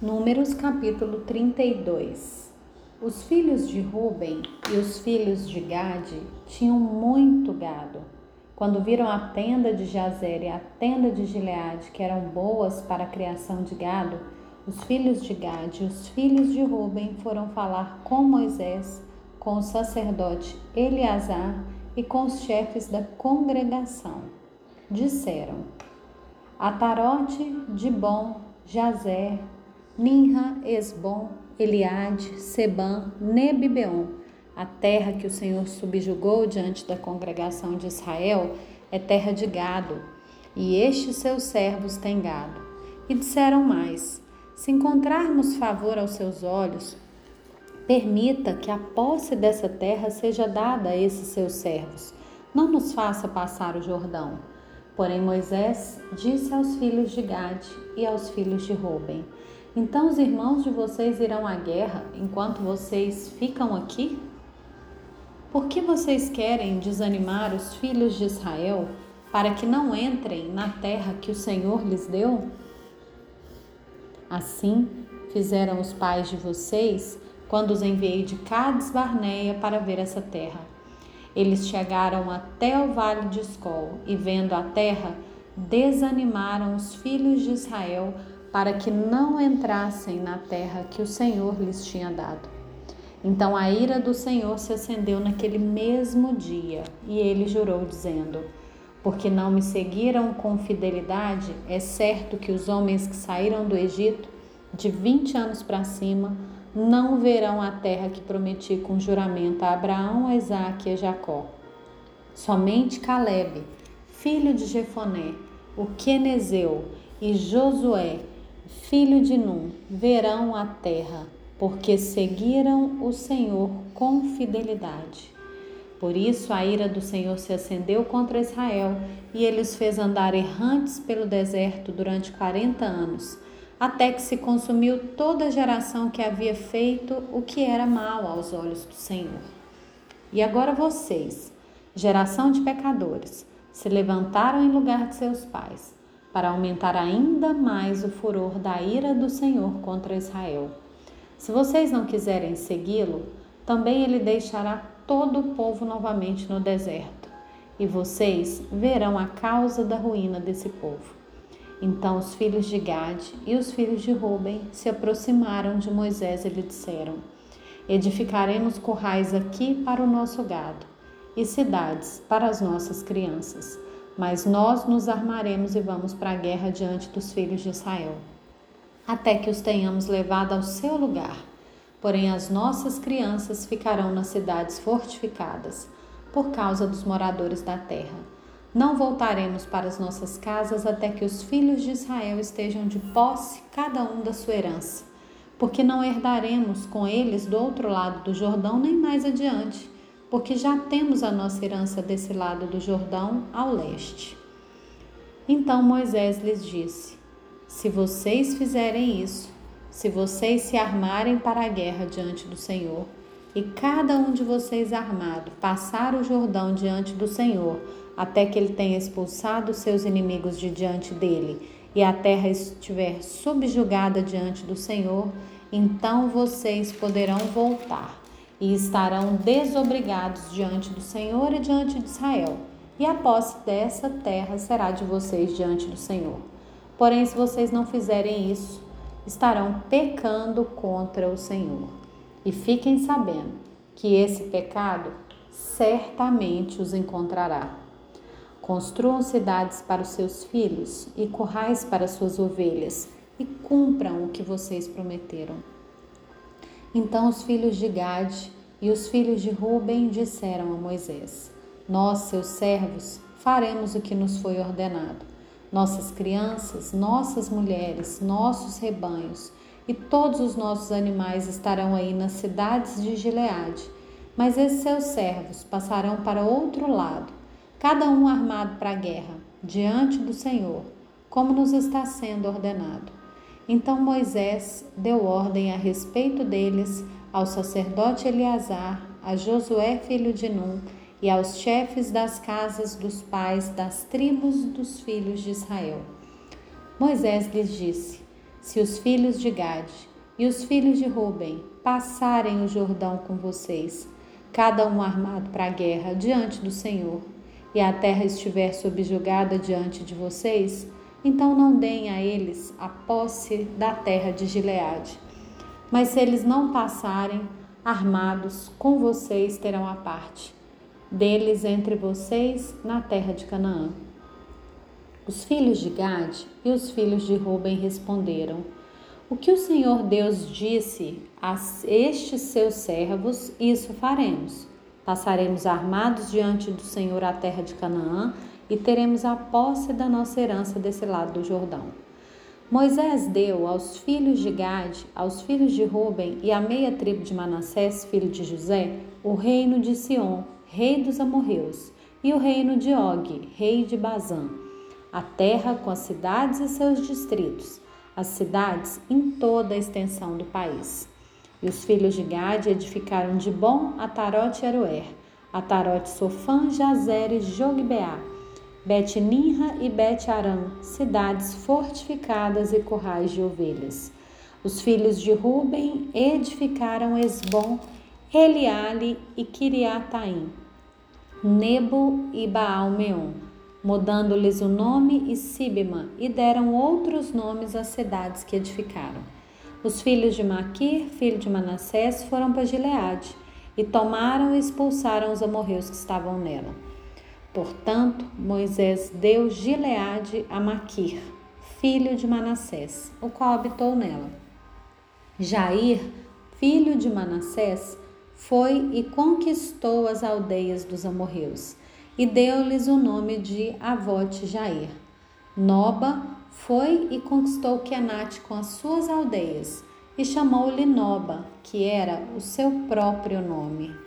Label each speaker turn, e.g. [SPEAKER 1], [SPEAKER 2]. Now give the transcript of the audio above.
[SPEAKER 1] Números capítulo 32 Os filhos de Ruben e os filhos de Gade tinham muito gado. Quando viram a tenda de Jazer e a tenda de Gileade, que eram boas para a criação de gado, os filhos de Gade e os filhos de Ruben foram falar com Moisés, com o sacerdote Eleazar e com os chefes da congregação. Disseram: Atarote, Dibon, Jazer, Ninra, Esbom, Eliade, Sebam, Nebibeon. A terra que o Senhor subjugou diante da congregação de Israel é terra de gado, e estes seus servos têm gado. E disseram mais: Se encontrarmos favor aos seus olhos, permita que a posse dessa terra seja dada a esses seus servos. Não nos faça passar o Jordão. Porém Moisés disse aos filhos de Gade e aos filhos de Ruben: então os irmãos de vocês irão à guerra enquanto vocês ficam aqui? Por que vocês querem desanimar os filhos de Israel para que não entrem na terra que o Senhor lhes deu? Assim fizeram os pais de vocês quando os enviei de Cades Barneia para ver essa terra. Eles chegaram até o vale de Escol e, vendo a terra, desanimaram os filhos de Israel para que não entrassem na terra que o Senhor lhes tinha dado. Então a ira do Senhor se acendeu naquele mesmo dia, e ele jurou, dizendo: Porque não me seguiram com fidelidade, é certo que os homens que saíram do Egito, de vinte anos para cima, não verão a terra que prometi com juramento a Abraão, a Isaque e a Jacó. Somente Caleb, filho de Jefoné, o Quenezeu e Josué, filho de Num, verão a terra, porque seguiram o Senhor com fidelidade. Por isso a ira do Senhor se acendeu contra Israel e ele os fez andar errantes pelo deserto durante quarenta anos, até que se consumiu toda a geração que havia feito o que era mal aos olhos do Senhor. E agora vocês, geração de pecadores, se levantaram em lugar de seus pais para aumentar ainda mais o furor da ira do Senhor contra Israel. Se vocês não quiserem segui-lo, também ele deixará todo o povo novamente no deserto, e vocês verão a causa da ruína desse povo. Então os filhos de Gade e os filhos de Ruben se aproximaram de Moisés e lhe disseram: Edificaremos currais aqui para o nosso gado e cidades para as nossas crianças mas nós nos armaremos e vamos para a guerra diante dos filhos de Israel, até que os tenhamos levado ao seu lugar. Porém, as nossas crianças ficarão nas cidades fortificadas, por causa dos moradores da terra. Não voltaremos para as nossas casas até que os filhos de Israel estejam de posse, cada um da sua herança, porque não herdaremos com eles do outro lado do Jordão nem mais adiante porque já temos a nossa herança desse lado do Jordão ao leste. Então Moisés lhes disse: Se vocês fizerem isso, se vocês se armarem para a guerra diante do Senhor, e cada um de vocês armado passar o Jordão diante do Senhor, até que ele tenha expulsado seus inimigos de diante dele, e a terra estiver subjugada diante do Senhor, então vocês poderão voltar e estarão desobrigados diante do Senhor e diante de Israel, e a posse dessa terra será de vocês diante do Senhor. Porém, se vocês não fizerem isso, estarão pecando contra o Senhor. E fiquem sabendo que esse pecado certamente os encontrará. Construam cidades para os seus filhos e currais para suas ovelhas, e cumpram o que vocês prometeram. Então os filhos de Gade e os filhos de Ruben disseram a Moisés: Nós, seus servos, faremos o que nos foi ordenado. Nossas crianças, nossas mulheres, nossos rebanhos e todos os nossos animais estarão aí nas cidades de Gileade. Mas esses seus servos passarão para outro lado, cada um armado para a guerra, diante do Senhor, como nos está sendo ordenado. Então Moisés deu ordem a respeito deles ao sacerdote Eleazar, a Josué filho de Num e aos chefes das casas dos pais das tribos dos filhos de Israel. Moisés lhes disse: se os filhos de Gade e os filhos de Ruben passarem o Jordão com vocês, cada um armado para a guerra diante do Senhor, e a terra estiver subjugada diante de vocês, então não deem a eles a posse da terra de Gileade. Mas se eles não passarem armados, com vocês terão a parte deles entre vocês na terra de Canaã. Os filhos de Gade e os filhos de Ruben responderam: O que o Senhor Deus disse a estes seus servos, isso faremos. Passaremos armados diante do Senhor a terra de Canaã e teremos a posse da nossa herança desse lado do Jordão. Moisés deu aos filhos de Gade, aos filhos de Ruben e à meia tribo de Manassés, filho de José, o reino de Sion, rei dos amorreus, e o reino de Og, rei de Bazã a terra com as cidades e seus distritos, as cidades em toda a extensão do país. E os filhos de Gade edificaram de bom Atarote e Aroer, Atarote Sofã, Jazer e Jogbeá, Bet-Ninra e Bet-Aram, cidades fortificadas e currais de ovelhas. Os filhos de Ruben edificaram Esbom, Eliale e Kiriataim, Nebo e Baal-Meon mudando-lhes o nome e Sibima, e deram outros nomes às cidades que edificaram. Os filhos de Maquir, filho de Manassés, foram para Gileade, e tomaram e expulsaram os amorreus que estavam nela. Portanto, Moisés deu Gileade a Maquir, filho de Manassés, o qual habitou nela. Jair, filho de Manassés, foi e conquistou as aldeias dos amorreus e deu-lhes o nome de Avote Jair. Noba foi e conquistou Kenat com as suas aldeias e chamou-lhe Noba, que era o seu próprio nome.